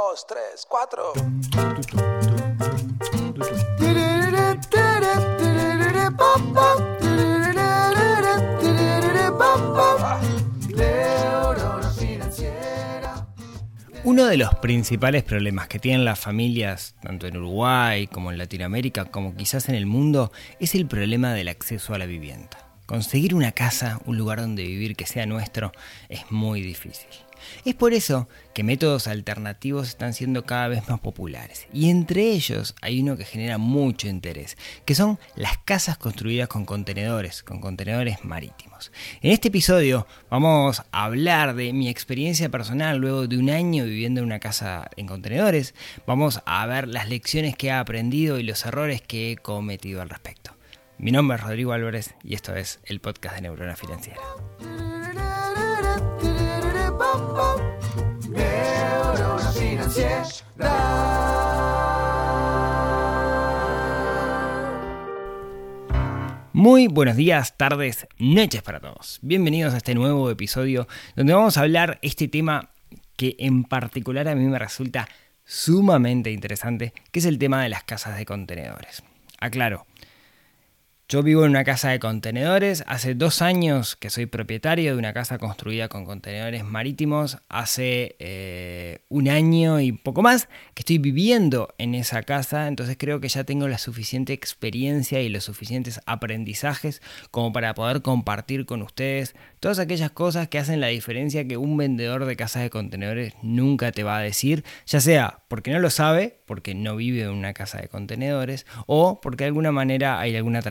dos, tres, cuatro. Uno de los principales problemas que tienen las familias, tanto en Uruguay como en Latinoamérica, como quizás en el mundo, es el problema del acceso a la vivienda. Conseguir una casa, un lugar donde vivir que sea nuestro, es muy difícil. Es por eso que métodos alternativos están siendo cada vez más populares. Y entre ellos hay uno que genera mucho interés, que son las casas construidas con contenedores, con contenedores marítimos. En este episodio vamos a hablar de mi experiencia personal luego de un año viviendo en una casa en contenedores. Vamos a ver las lecciones que he aprendido y los errores que he cometido al respecto. Mi nombre es Rodrigo Álvarez y esto es el podcast de Neurona Financiera. Muy buenos días, tardes, noches para todos. Bienvenidos a este nuevo episodio donde vamos a hablar este tema que en particular a mí me resulta sumamente interesante, que es el tema de las casas de contenedores. Aclaro, yo vivo en una casa de contenedores, hace dos años que soy propietario de una casa construida con contenedores marítimos, hace eh, un año y poco más que estoy viviendo en esa casa, entonces creo que ya tengo la suficiente experiencia y los suficientes aprendizajes como para poder compartir con ustedes todas aquellas cosas que hacen la diferencia que un vendedor de casas de contenedores nunca te va a decir, ya sea porque no lo sabe, porque no vive en una casa de contenedores, o porque de alguna manera hay alguna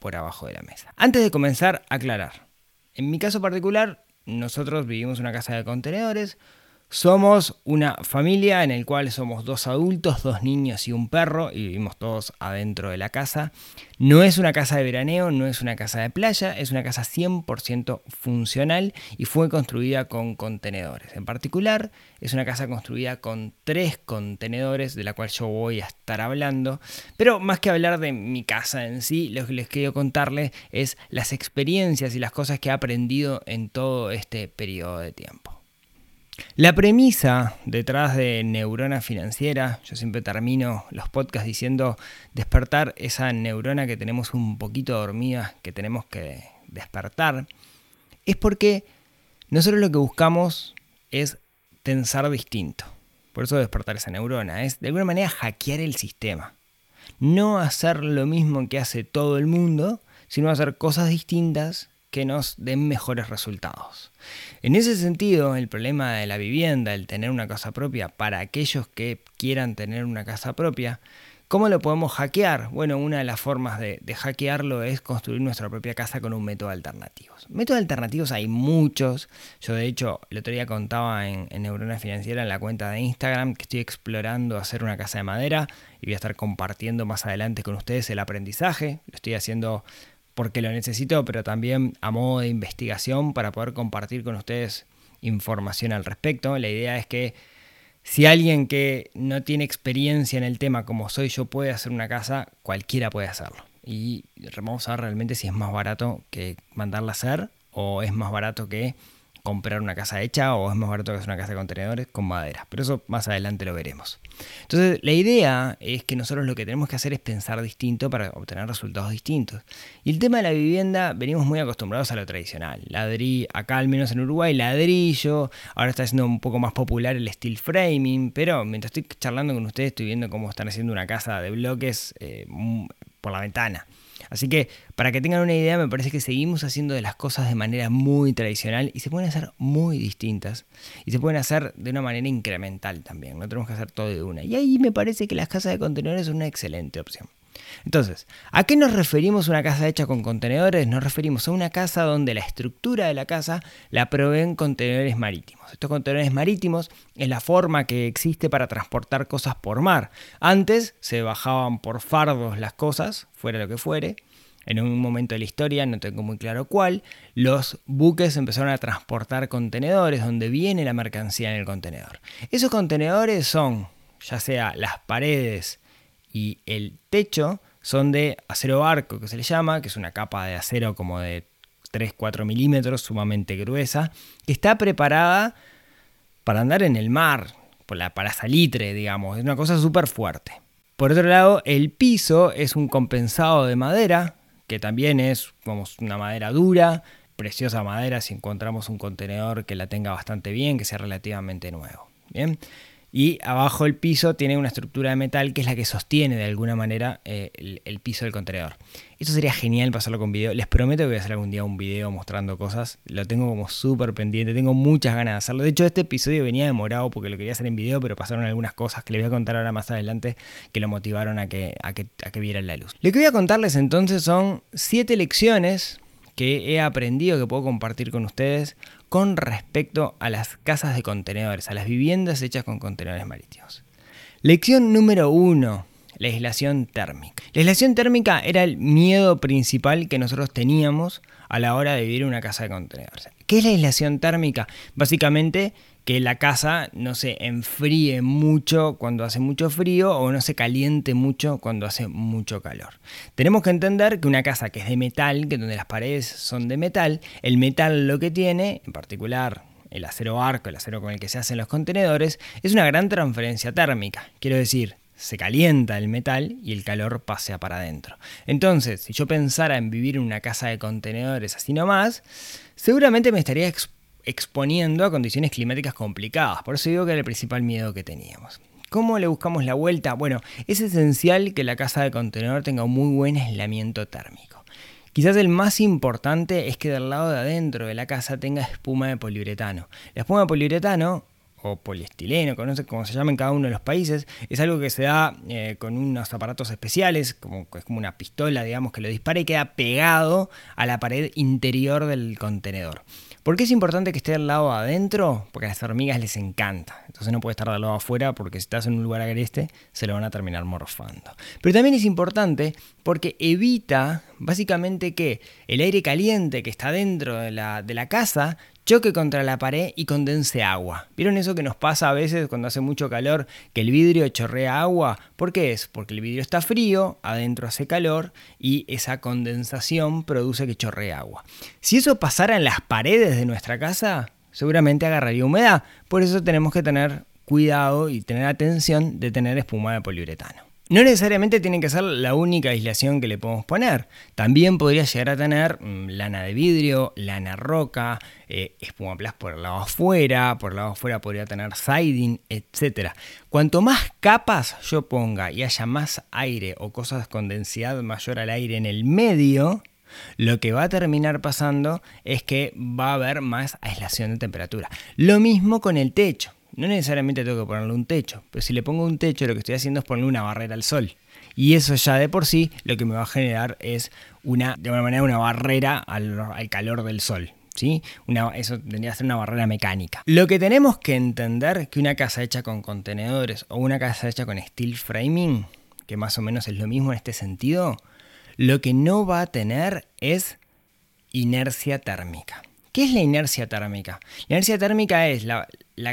por abajo de la mesa. Antes de comenzar, aclarar. En mi caso particular, nosotros vivimos en una casa de contenedores, somos una familia en el cual somos dos adultos, dos niños y un perro y vivimos todos adentro de la casa. No es una casa de veraneo, no es una casa de playa, es una casa 100% funcional y fue construida con contenedores. En particular, es una casa construida con tres contenedores de la cual yo voy a estar hablando. Pero más que hablar de mi casa en sí, lo que les quiero contarles es las experiencias y las cosas que he aprendido en todo este periodo de tiempo. La premisa detrás de Neurona Financiera, yo siempre termino los podcasts diciendo despertar esa neurona que tenemos un poquito dormida, que tenemos que despertar, es porque nosotros lo que buscamos es pensar distinto. Por eso despertar esa neurona es de alguna manera hackear el sistema. No hacer lo mismo que hace todo el mundo, sino hacer cosas distintas que nos den mejores resultados. En ese sentido, el problema de la vivienda, el tener una casa propia, para aquellos que quieran tener una casa propia, ¿Cómo lo podemos hackear? Bueno, una de las formas de, hackearlo es construir nuestra propia casa con un método alternativo. Métodos alternativos hay muchos. Yo de hecho el otro día contaba en, en, Neurona Financiera en la cuenta de Instagram que estoy explorando hacer una casa de madera y voy a estar compartiendo más adelante con ustedes el aprendizaje. Lo estoy haciendo porque lo necesito, pero también a modo de investigación para poder compartir con ustedes información al respecto. La idea es que si alguien que no tiene experiencia en el tema como soy yo puede hacer una casa, cualquiera puede hacerlo. Y vamos a ver realmente si es más barato que mandarla a hacer o es más barato que comprar una casa hecha o es más barato que hacer una casa de contenedores con madera. Pero eso más adelante lo veremos. Entonces, la idea es que nosotros lo que tenemos que hacer es pensar distinto para obtener resultados distintos. Y el tema de la vivienda, venimos muy acostumbrados a lo tradicional. Ladrí, acá al menos en Uruguay, ladrillo. Ahora está siendo un poco más popular el steel framing. Pero mientras estoy charlando con ustedes, estoy viendo cómo están haciendo una casa de bloques eh, por la ventana. Así que para que tengan una idea, me parece que seguimos haciendo de las cosas de manera muy tradicional y se pueden hacer muy distintas y se pueden hacer de una manera incremental también. No tenemos que hacer todo de una. Y ahí me parece que las casas de contenedores son una excelente opción. Entonces, ¿a qué nos referimos una casa hecha con contenedores? Nos referimos a una casa donde la estructura de la casa la proveen contenedores marítimos. Estos contenedores marítimos es la forma que existe para transportar cosas por mar. Antes se bajaban por fardos las cosas, fuera lo que fuere. En un momento de la historia, no tengo muy claro cuál, los buques empezaron a transportar contenedores donde viene la mercancía en el contenedor. Esos contenedores son ya sea las paredes y el techo son de acero arco, que se le llama, que es una capa de acero como de 3-4 milímetros, sumamente gruesa, que está preparada para andar en el mar. para salitre, digamos. Es una cosa súper fuerte. Por otro lado, el piso es un compensado de madera, que también es como una madera dura, preciosa madera si encontramos un contenedor que la tenga bastante bien, que sea relativamente nuevo. Bien y abajo el piso tiene una estructura de metal que es la que sostiene de alguna manera eh, el, piso del contenedor. Eso sería genial pasarlo con video. Les prometo que voy a hacer algún día un video mostrando cosas. Lo tengo como súper pendiente, tengo muchas ganas de hacerlo. De hecho, este episodio venía demorado porque lo quería hacer en video, pero pasaron algunas cosas que les voy a contar ahora más adelante que lo motivaron a que, a que, a que vieran la luz. Lo que voy a contarles entonces son siete lecciones que he aprendido que puedo compartir con ustedes con respecto a las casas de contenedores, a las viviendas hechas con contenedores marítimos. Lección número uno, la aislación térmica. La aislación térmica era el miedo principal que nosotros teníamos a la hora de vivir en una casa de contenedores. ¿Qué es la aislación térmica? Básicamente que la casa no se enfríe mucho cuando hace mucho frío o no se caliente mucho cuando hace mucho calor. Tenemos que entender que una casa que es de metal, que donde las paredes son de metal, el metal lo que tiene, en particular el acero arco, el acero con el que se hacen los contenedores, es una gran transferencia térmica. Quiero decir, se calienta el metal y el calor pasea para adentro. Entonces, si yo pensara en vivir en una casa de contenedores así nomás, seguramente me estaría exponiendo a condiciones climáticas complicadas. Por eso digo que era el principal miedo que teníamos. ¿Cómo le buscamos la vuelta? Bueno, es esencial que la casa de contenedor tenga un muy buen aislamiento térmico. Quizás el más importante es que del lado de adentro de la casa tenga espuma de poliuretano. La espuma de poliuretano o poliestileno, conoce como se llama en cada uno de los países, es algo que se da eh, con unos aparatos especiales, como, es como una pistola, digamos, que lo dispara y queda pegado a la pared interior del contenedor. ¿Por qué es importante que esté al lado adentro? Porque a las hormigas les encanta. Entonces no puede estar del lado afuera porque si estás en un lugar agreste se lo van a terminar morfando. Pero también es importante porque evita básicamente que el aire caliente que está dentro de la, de la casa choque contra la pared y condense agua. ¿Vieron eso que nos pasa a veces cuando hace mucho calor, que el vidrio chorrea agua? ¿Por qué es? Porque el vidrio está frío, adentro hace calor y esa condensación produce que chorree agua. Si eso pasara en las paredes de nuestra casa, seguramente agarraría humedad. Por eso tenemos que tener cuidado y tener atención de tener espuma de poliuretano. No necesariamente tiene que ser la única aislación que le podemos poner. También podría llegar a tener mm, lana de vidrio, lana roca, eh, espuma plas por el lado afuera, por el lado afuera podría tener siding, etc. Cuanto más capas yo ponga y haya más aire o cosas con densidad mayor al aire en el medio, lo que va a terminar pasando es que va a haber más aislación de temperatura. Lo mismo con el techo. No necesariamente tengo que ponerle un techo, pero si le pongo un techo lo que estoy haciendo es ponerle una barrera al sol. Y eso ya de por sí lo que me va a generar es una, de alguna manera, una barrera al, calor del sol. ¿Sí? Eso tendría que ser una barrera mecánica. Lo que tenemos que entender que una casa hecha con contenedores o una casa hecha con steel framing, que más o menos es lo mismo en este sentido, lo que no va a tener es inercia térmica. ¿Qué es la inercia térmica? La inercia térmica es la,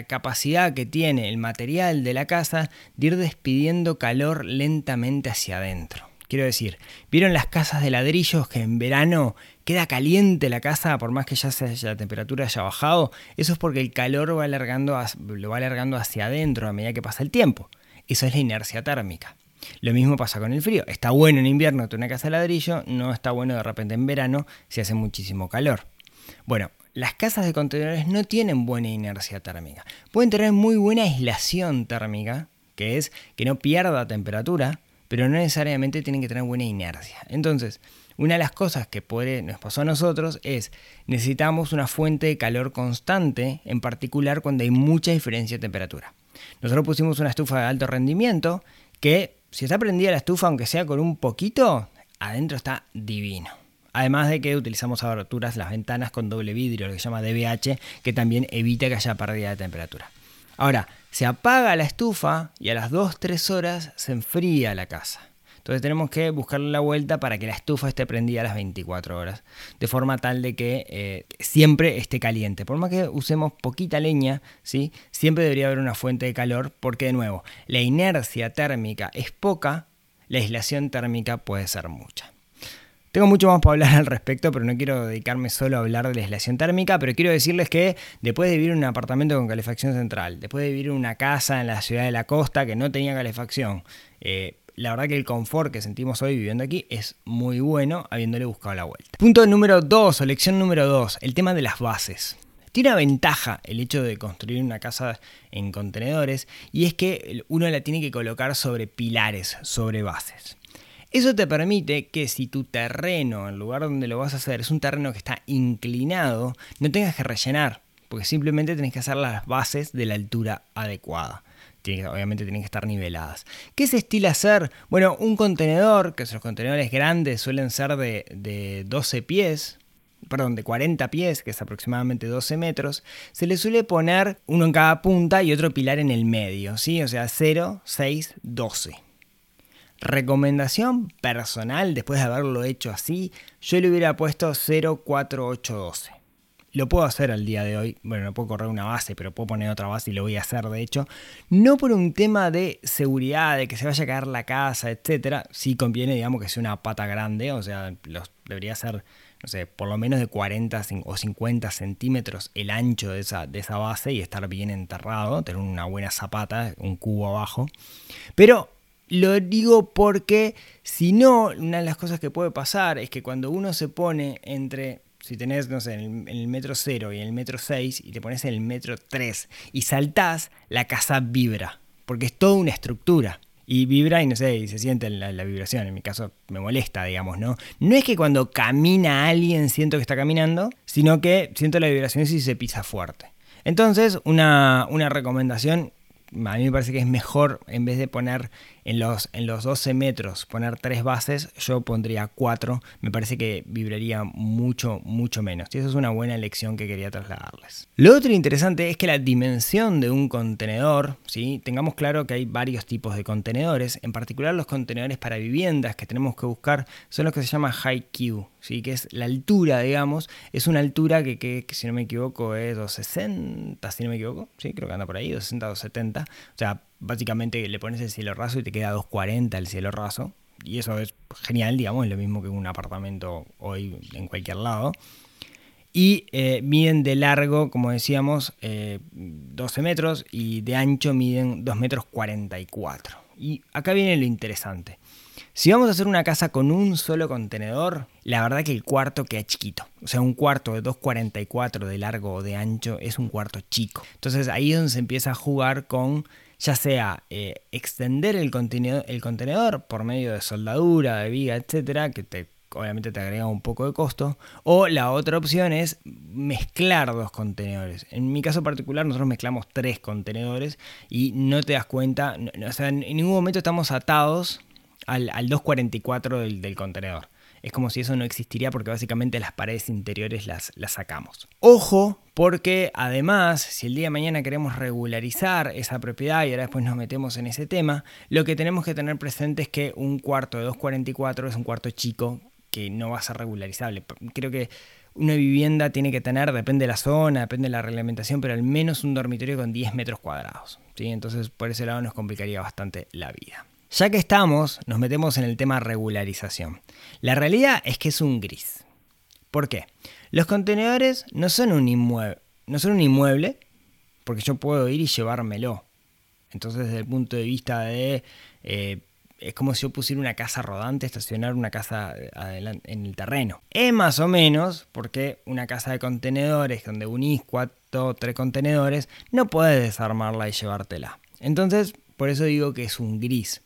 capacidad que tiene el material de la casa de ir despidiendo calor lentamente hacia adentro. Quiero decir, ¿vieron las casas de ladrillos que en verano queda caliente la casa por más que ya la temperatura haya bajado? Eso es porque el calor va alargando, lo va alargando hacia adentro a medida que pasa el tiempo. Eso es la inercia térmica. Lo mismo pasa con el frío. Está bueno en invierno tener una casa de ladrillo, no está bueno de repente en verano si hace muchísimo calor. Bueno, las casas de contenedores no tienen buena inercia térmica. Pueden tener muy buena aislación térmica, que es que no pierda temperatura, pero no necesariamente tienen que tener buena inercia. Entonces, una de las cosas que nos pasó a nosotros es necesitamos una fuente de calor constante, en particular cuando hay mucha diferencia de temperatura. Nosotros pusimos una estufa de alto rendimiento que si está prendida la estufa, aunque sea con un poquito, adentro está divino. Además de que utilizamos aberturas, las ventanas con doble vidrio, lo que se llama DBH, que también evita que haya pérdida de temperatura. Ahora, se apaga la estufa y a las 2-3 horas se enfría la casa. Entonces tenemos que buscarle la vuelta para que la estufa esté prendida a las 24 horas, de forma tal de que eh, siempre esté caliente. Por más que usemos poquita leña, ¿sí? siempre debería haber una fuente de calor, porque de nuevo, la inercia térmica es poca, la aislación térmica puede ser mucha. Tengo mucho más para hablar al respecto, pero no quiero dedicarme solo a hablar de la aislación térmica, pero quiero decirles que después de vivir en un apartamento con calefacción central, después de vivir en una casa en la ciudad de la costa que no tenía calefacción, eh, la verdad que el confort que sentimos hoy viviendo aquí es muy bueno habiéndole buscado la vuelta. Punto número 2 o lección número 2, el tema de las bases. Tiene una ventaja el hecho de construir una casa en contenedores y es que uno la tiene que colocar sobre pilares, sobre bases. Eso te permite que si tu terreno, el lugar donde lo vas a hacer, es un terreno que está inclinado, no tengas que rellenar, porque simplemente tenés que hacer las bases de la altura adecuada. obviamente tienen que estar niveladas. ¿Qué se estila hacer? Bueno, un contenedor, que los contenedores grandes suelen ser de, de 12 pies, perdón, de 40 pies, que es aproximadamente 12 metros, se le suele poner uno en cada punta y otro pilar en el medio, ¿sí? O sea, 0, 6, 12. Recomendación personal, después de haberlo hecho así, yo le hubiera puesto 04812. Lo puedo hacer al día de hoy. Bueno, no puedo correr una base, pero puedo poner otra base y lo voy a hacer, de hecho. No por un tema de seguridad, de que se vaya a caer la casa, etc. Sí conviene, digamos, que sea una pata grande. O sea, debería ser, no sé, por lo menos de 40 o 50 centímetros el ancho de esa, de esa base y estar bien enterrado. Tener una buena zapata, un cubo abajo. Pero lo digo porque si no, una de las cosas que puede pasar es que cuando uno se pone entre, si tenés, no sé, en el, metro 0 y en el metro 6 y te pones en el metro 3 y saltás, la casa vibra, porque es toda una estructura. Y vibra y no sé, y se siente la, la, vibración. En mi caso me molesta, digamos, ¿no? No es que cuando camina alguien siento que está caminando, sino que siento la vibración si se pisa fuerte. Entonces, una, una recomendación a mí me parece que es mejor, en vez de poner en los, en los 12 metros, poner tres bases, yo pondría cuatro. Me parece que vibraría mucho, mucho menos. Y eso es una buena lección que quería trasladarles. Lo otro interesante es que la dimensión de un contenedor, ¿sí? tengamos claro que hay varios tipos de contenedores. En particular los contenedores para viviendas que tenemos que buscar son los que se llaman high Q, ¿sí? que es la altura, digamos. Es una altura que, que, si no me equivoco es 260, si no me equivoco. Sí, creo que anda por ahí, 260, 270. O sea, básicamente le pones el cielo raso y te queda 240 el cielo raso. Y eso es genial, digamos, es lo mismo que un apartamento hoy en cualquier lado. Y eh, miden de largo, como decíamos, 12 eh, metros y de ancho miden 2 metros 44. Y acá viene lo interesante. Si vamos a hacer una casa con un solo contenedor, la verdad que el cuarto queda chiquito. O sea, un cuarto de 2,44 de largo o de ancho es un cuarto chico. Entonces ahí es donde se empieza a jugar con ya sea eh, extender el contenedor, el contenedor por medio de soldadura, de viga, etcétera, que te, obviamente te agrega un poco de costo, o la otra opción es mezclar dos contenedores. En mi caso particular, nosotros mezclamos tres contenedores y no te das cuenta, o sea, en ningún momento estamos atados al, 244 del, del contenedor es como si eso no existiría porque básicamente las paredes interiores las, las sacamos. Ojo, porque además, si el día de mañana queremos regularizar esa propiedad y ahora después nos metemos en ese tema, lo que tenemos que tener presente es que un cuarto de 244 es un cuarto chico que no va a ser regularizable. Creo que una vivienda tiene que tener, depende de la zona, depende de la reglamentación, pero al menos un dormitorio con 10 metros cuadrados. ¿sí? Entonces, por ese lado nos complicaría bastante la vida. Ya que estamos, nos metemos en el tema regularización. La realidad es que es un gris. ¿Por qué? Los contenedores no son un inmueble, no son un inmueble porque yo puedo ir y llevármelo. Entonces, desde el punto de vista de eh, es como si yo pusiera una casa rodante, estacionar una casa en el terreno. Es más o menos porque una casa de contenedores donde unís cuatro o tres contenedores, no puedes desarmarla y llevártela. Entonces, por eso digo que es un gris.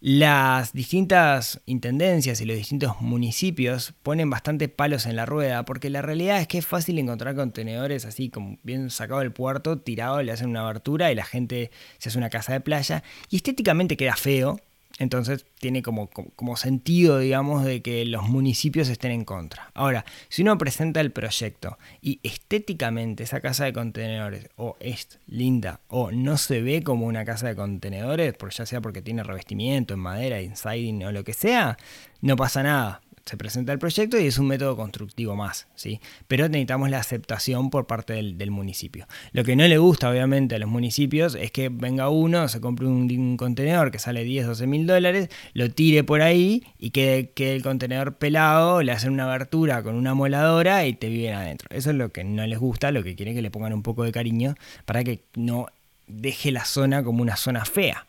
Las distintas intendencias y los distintos municipios ponen bastante palos en la rueda porque la realidad es que es fácil encontrar contenedores así como bien sacado del puerto, tirado, le hacen una abertura y la gente se hace una casa de playa y estéticamente queda feo entonces tiene como, sentido, digamos, de que los municipios estén en contra. Ahora, si uno presenta el proyecto y estéticamente esa casa de contenedores o es linda o no se ve como una casa de contenedores, por ya sea porque tiene revestimiento en madera, en siding o lo que sea, no pasa nada. Se presenta el proyecto y es un método constructivo más, ¿sí? Pero necesitamos la aceptación por parte del, municipio. Lo que no le gusta, obviamente, a los municipios es que venga uno, se compre un, contenedor que sale 10, 12 mil dólares, lo tire por ahí y quede, el contenedor pelado, le hacen una abertura con una moladora y te viven adentro. Eso es lo que no les gusta, lo que quieren que le pongan un poco de cariño para que no deje la zona como una zona fea.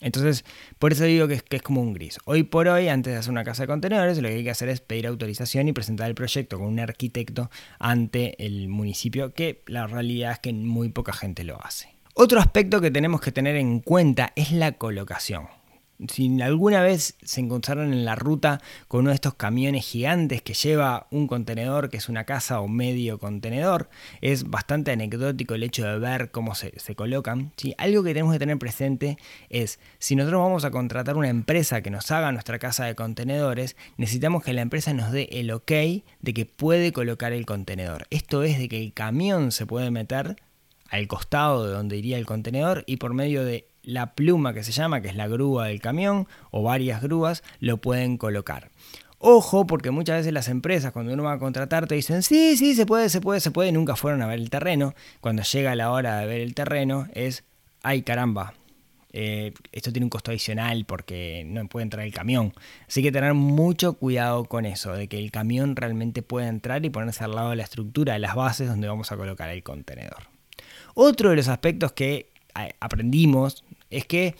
Entonces, por eso digo que es, como un gris. Hoy por hoy, antes de hacer una casa de contenedores, lo que hay que hacer es pedir autorización y presentar el proyecto con un arquitecto ante el municipio, que la realidad es que muy poca gente lo hace. Otro aspecto que tenemos que tener en cuenta es la colocación. Si alguna vez se encontraron en la ruta con uno de estos camiones gigantes que lleva un contenedor, que es una casa o medio contenedor, es bastante anecdótico el hecho de ver cómo se, colocan. Algo que tenemos que tener presente es, si nosotros vamos a contratar una empresa que nos haga nuestra casa de contenedores, necesitamos que la empresa nos dé el ok de que puede colocar el contenedor. Esto es de que el camión se puede meter al costado de donde iría el contenedor y por medio de la pluma que se llama, que es la grúa del camión, o varias grúas, lo pueden colocar. Ojo, porque muchas veces las empresas cuando uno va a contratar te dicen, sí, sí, se puede, se puede, se puede, nunca fueron a ver el terreno. Cuando llega la hora de ver el terreno es, ay caramba, eh, esto tiene un costo adicional porque no puede entrar el camión. Así que tener mucho cuidado con eso, de que el camión realmente pueda entrar y ponerse al lado de la estructura, de las bases donde vamos a colocar el contenedor. Otro de los aspectos que eh, aprendimos es que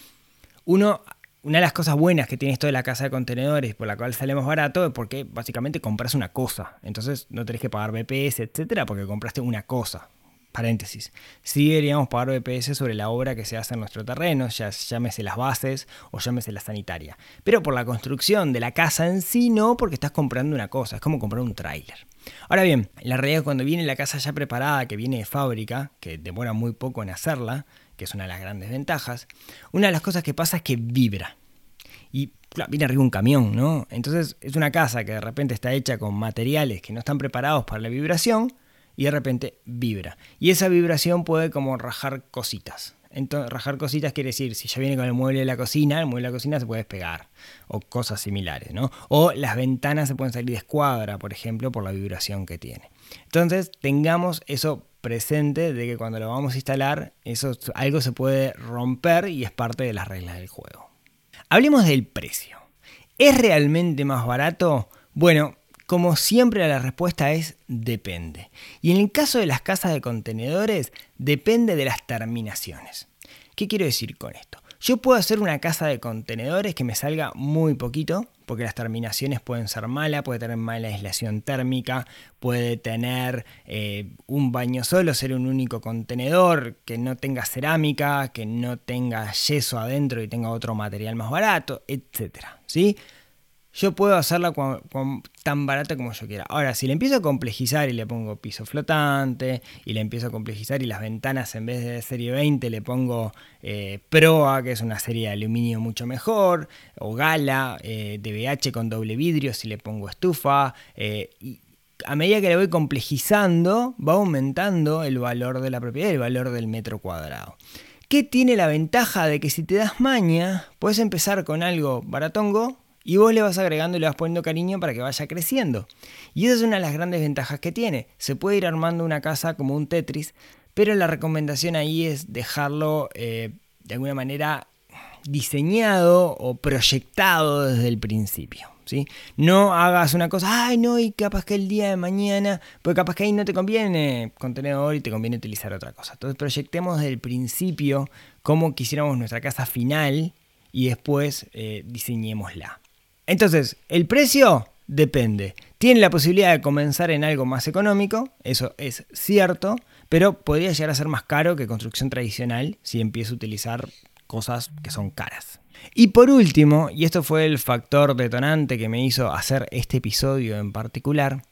uno, una de las cosas buenas que tiene esto de la casa de contenedores, por la cual sale más barato, es porque básicamente compras una cosa. Entonces no tenés que pagar BPS, etcétera, porque compraste una cosa. Paréntesis. Sí deberíamos pagar BPS sobre la obra que se hace en nuestro terreno, ya llámese las bases o llámese la sanitaria. Pero por la construcción de la casa en sí no, porque estás comprando una cosa. Es como comprar un tráiler. Ahora bien, la realidad es cuando viene la casa ya preparada, que viene de fábrica, que demora muy poco en hacerla, que es una de las grandes ventajas, una de las cosas que pasa es que vibra. Y claro, viene arriba un camión, ¿no? Entonces es una casa que de repente está hecha con materiales que no están preparados para la vibración y de repente vibra. Y esa vibración puede como rajar cositas. Entonces, rajar cositas quiere decir, si ya viene con el mueble de la cocina, el mueble de la cocina se puede despegar, o cosas similares, ¿no? O las ventanas se pueden salir de escuadra, por ejemplo, por la vibración que tiene. Entonces, tengamos eso presente de que cuando lo vamos a instalar, eso, algo se puede romper y es parte de las reglas del juego. Hablemos del precio. ¿Es realmente más barato? Bueno, como siempre la respuesta es depende. Y en el caso de las casas de contenedores, depende de las terminaciones. ¿Qué quiero decir con esto? Yo puedo hacer una casa de contenedores que me salga muy poquito, porque las terminaciones pueden ser malas, puede tener mala aislación térmica, puede tener eh, un baño solo, ser un único contenedor, que no tenga cerámica, que no tenga yeso adentro y tenga otro material más barato, etc. ¿sí? Yo puedo hacerla tan barata como yo quiera. Ahora, si le empiezo a complejizar y le pongo piso flotante, y le empiezo a complejizar y las ventanas en vez de serie 20 le pongo eh, Proa, que es una serie de aluminio mucho mejor, o Gala, eh, DBH con doble vidrio si le pongo estufa, eh, y a medida que le voy complejizando, va aumentando el valor de la propiedad, el valor del metro cuadrado. ¿Qué tiene la ventaja de que si te das maña, puedes empezar con algo baratongo, y vos le vas agregando y le vas poniendo cariño para que vaya creciendo. Y esa es una de las grandes ventajas que tiene. Se puede ir armando una casa como un Tetris, pero la recomendación ahí es dejarlo eh, de alguna manera diseñado o proyectado desde el principio. ¿sí? No hagas una cosa, ay no, y capaz que el día de mañana, porque capaz que ahí no te conviene contenedor y te conviene utilizar otra cosa. Entonces proyectemos desde el principio cómo quisiéramos nuestra casa final y después eh, diseñémosla. Entonces, el precio depende. Tiene la posibilidad de comenzar en algo más económico, eso es cierto, pero podría llegar a ser más caro que construcción tradicional si empieza a utilizar cosas que son caras. Y por último, y esto fue el factor detonante que me hizo hacer este episodio en particular,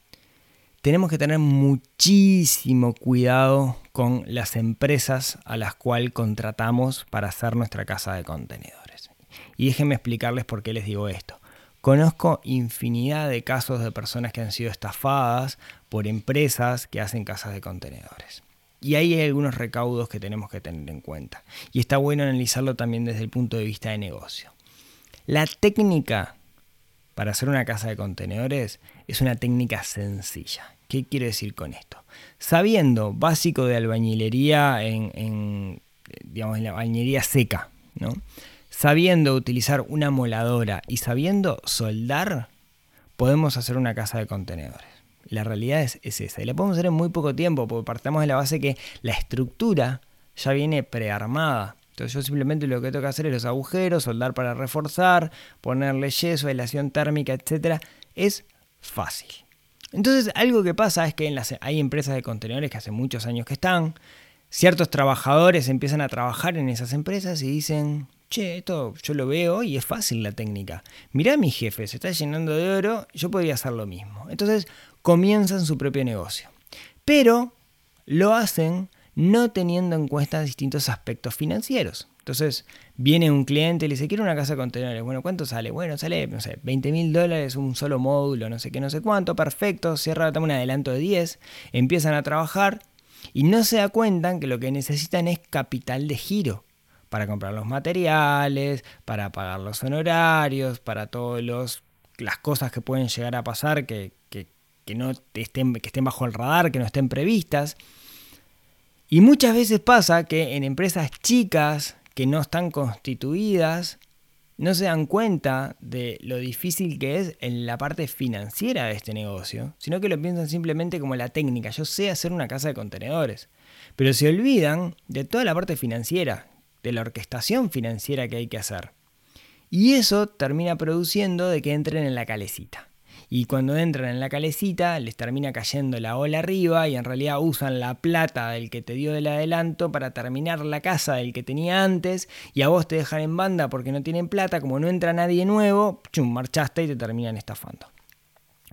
tenemos que tener muchísimo cuidado con las empresas a las cuales contratamos para hacer nuestra casa de contenedores. Y déjenme explicarles por qué les digo esto. Conozco infinidad de casos de personas que han sido estafadas por empresas que hacen casas de contenedores. Y ahí hay algunos recaudos que tenemos que tener en cuenta. Y está bueno analizarlo también desde el punto de vista de negocio. La técnica para hacer una casa de contenedores es una técnica sencilla. ¿Qué quiero decir con esto? Sabiendo básico de albañilería en, digamos, en la albañilería seca, ¿no? Sabiendo utilizar una moladora y sabiendo soldar, podemos hacer una casa de contenedores. La realidad es, esa. Y la podemos hacer en muy poco tiempo, porque partamos de la base que la estructura ya viene prearmada. Entonces yo simplemente lo que tengo que hacer es los agujeros, soldar para reforzar, ponerle yeso, aislación térmica, etc. Es fácil. Entonces algo que pasa es que hay empresas de contenedores que hace muchos años que están, ciertos trabajadores empiezan a trabajar en esas empresas y dicen, che, esto yo lo veo y es fácil la técnica. Mirá mi jefe, se está llenando de oro, yo podría hacer lo mismo. Entonces comienzan su propio negocio. Pero lo hacen no teniendo en cuenta distintos aspectos financieros. Entonces viene un cliente y le dice, quiero una casa de contenedores. Bueno, ¿cuánto sale? Bueno, sale, no sé, 20 mil dólares, un solo módulo, no sé qué, no sé cuánto, perfecto, cierra, toma un adelanto de 10, empiezan a trabajar y no se da cuenta que lo que necesitan es capital de giro para comprar los materiales, para pagar los honorarios, para todas las cosas que pueden llegar a pasar que, que no estén, que estén bajo el radar, que no estén previstas. Y muchas veces pasa que en empresas chicas que no están constituidas, no se dan cuenta de lo difícil que es en la parte financiera de este negocio, sino que lo piensan simplemente como la técnica. Yo sé hacer una casa de contenedores, pero se olvidan de toda la parte financiera, de la orquestación financiera que hay que hacer. Y eso termina produciendo de que entren en la calecita y cuando entran en la calecita les termina cayendo la ola arriba y en realidad usan la plata del que te dio el adelanto para terminar la casa del que tenía antes y a vos te dejan en banda porque no tienen plata, como no entra nadie nuevo, chum, marchaste y te terminan estafando.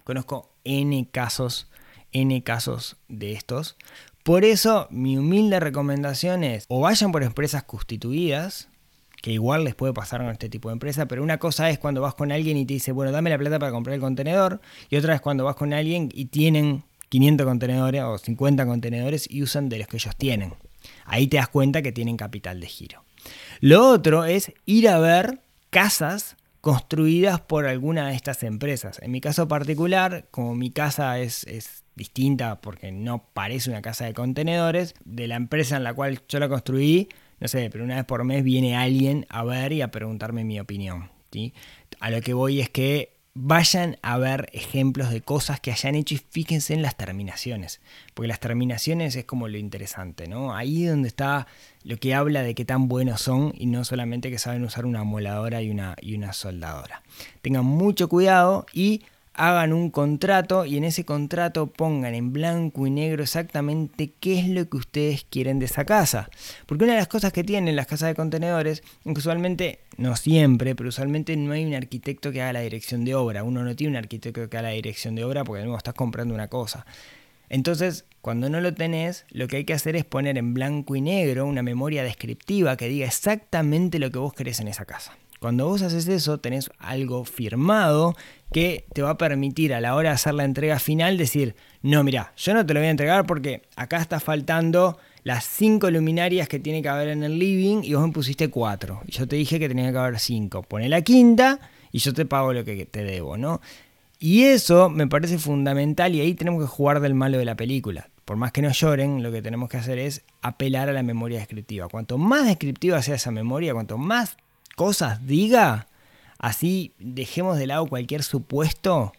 Conozco N casos, N casos de estos. Por eso mi humilde recomendación es o vayan por empresas constituidas, que igual les puede pasar con este tipo de empresa, pero una cosa es cuando vas con alguien y te dice, bueno, dame la plata para comprar el contenedor, y otra es cuando vas con alguien y tienen 500 contenedores o 50 contenedores y usan de los que ellos tienen. Ahí te das cuenta que tienen capital de giro. Lo otro es ir a ver casas construidas por alguna de estas empresas. En mi caso particular, como mi casa es, es, distinta porque no parece una casa de contenedores, de la empresa en la cual yo la construí, no sé, pero una vez por mes viene alguien a ver y a preguntarme mi opinión. ¿sí? A lo que voy es que vayan a ver ejemplos de cosas que hayan hecho y fíjense en las terminaciones, porque las terminaciones es como lo interesante, ¿no? Ahí es donde está lo que habla de qué tan buenos son y no solamente que saben usar una moladora y una, y una soldadora. Tengan mucho cuidado y hagan un contrato y en ese contrato pongan en blanco y negro exactamente qué es lo que ustedes quieren de esa casa. Porque una de las cosas que tienen las casas de contenedores, usualmente, no siempre, pero usualmente no hay un arquitecto que haga la dirección de obra. Uno no tiene un arquitecto que haga la dirección de obra porque de nuevo estás comprando una cosa. Entonces, cuando no lo tenés, lo que hay que hacer es poner en blanco y negro una memoria descriptiva que diga exactamente lo que vos querés en esa casa. Cuando vos haces eso, tenés algo firmado que te va a permitir a la hora de hacer la entrega final decir, no, mira, yo no te lo voy a entregar porque acá está faltando las cinco luminarias que tiene que haber en el living y vos me pusiste cuatro. Y yo te dije que tenía que haber cinco. Pone la quinta y yo te pago lo que te debo, ¿no? Y eso me parece fundamental y ahí tenemos que jugar del malo de la película. Por más que no lloren, lo que tenemos que hacer es apelar a la memoria descriptiva. Cuanto más descriptiva sea esa memoria, cuanto más cosas diga, así dejemos de lado cualquier supuesto,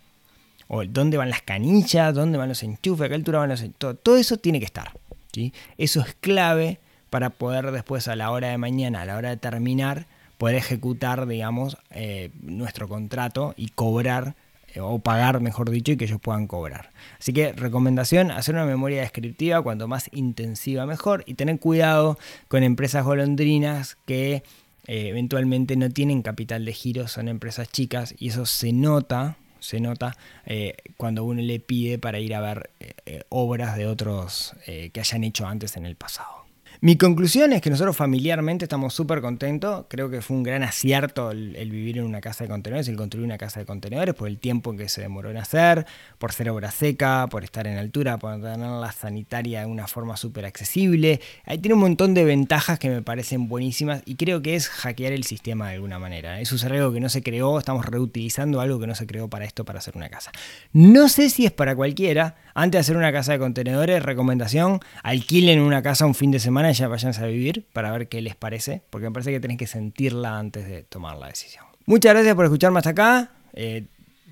o dónde van las canillas, dónde van los enchufes, a qué altura van los enchufes, todo, eso tiene que estar. ¿sí? Eso es clave para poder después a la hora de mañana, a la hora de terminar, poder ejecutar, digamos, eh, nuestro contrato y cobrar eh, o pagar, mejor dicho, y que ellos puedan cobrar. Así que recomendación, hacer una memoria descriptiva, cuanto más intensiva mejor, y tener cuidado con empresas golondrinas que eh, eventualmente no tienen capital de giro, son empresas chicas y eso se nota, se nota eh, cuando uno le pide para ir a ver eh, obras de otros que hayan hecho antes en el pasado. Mi conclusión es que nosotros familiarmente estamos súper contentos. Creo que fue un gran acierto el, vivir en una casa de contenedores, el construir una casa de contenedores, por el tiempo que se demoró en hacer, por ser obra seca, por estar en altura, por tener la sanitaria de una forma súper accesible. Ahí tiene un montón de ventajas que me parecen buenísimas y creo que es hackear el sistema de alguna manera. Es algo que no se creó, estamos reutilizando algo que no se creó para esto, para hacer una casa. No sé si es para cualquiera. Antes de hacer una casa de contenedores, recomendación, alquilen una casa un fin de semana ya vayan a vivir para ver qué les parece, porque me parece que tenés que sentirla antes de tomar la decisión. Muchas gracias por escucharme hasta acá. Eh,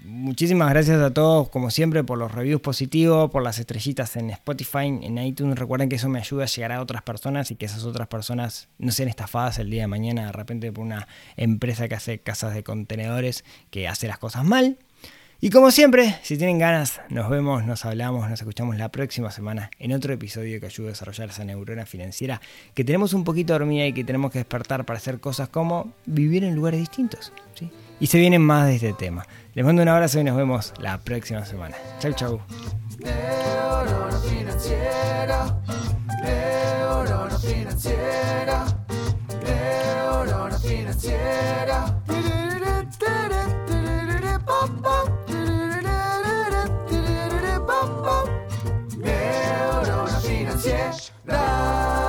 muchísimas gracias a todos, como siempre, por los reviews positivos, por las estrellitas en Spotify, en iTunes. Recuerden que eso me ayuda a llegar a otras personas y que esas otras personas no sean estafadas el día de mañana de repente por una empresa que hace casas de contenedores que hace las cosas mal. Y como siempre, si tienen ganas, nos vemos, nos hablamos, nos escuchamos la próxima semana en otro episodio que ayude a desarrollar esa neurona financiera que tenemos un poquito dormida y que tenemos que despertar para hacer cosas como vivir en lugares distintos. ¿sí? Y se vienen más de este tema. Les mando un abrazo y nos vemos la próxima semana. Chau, chau. dash.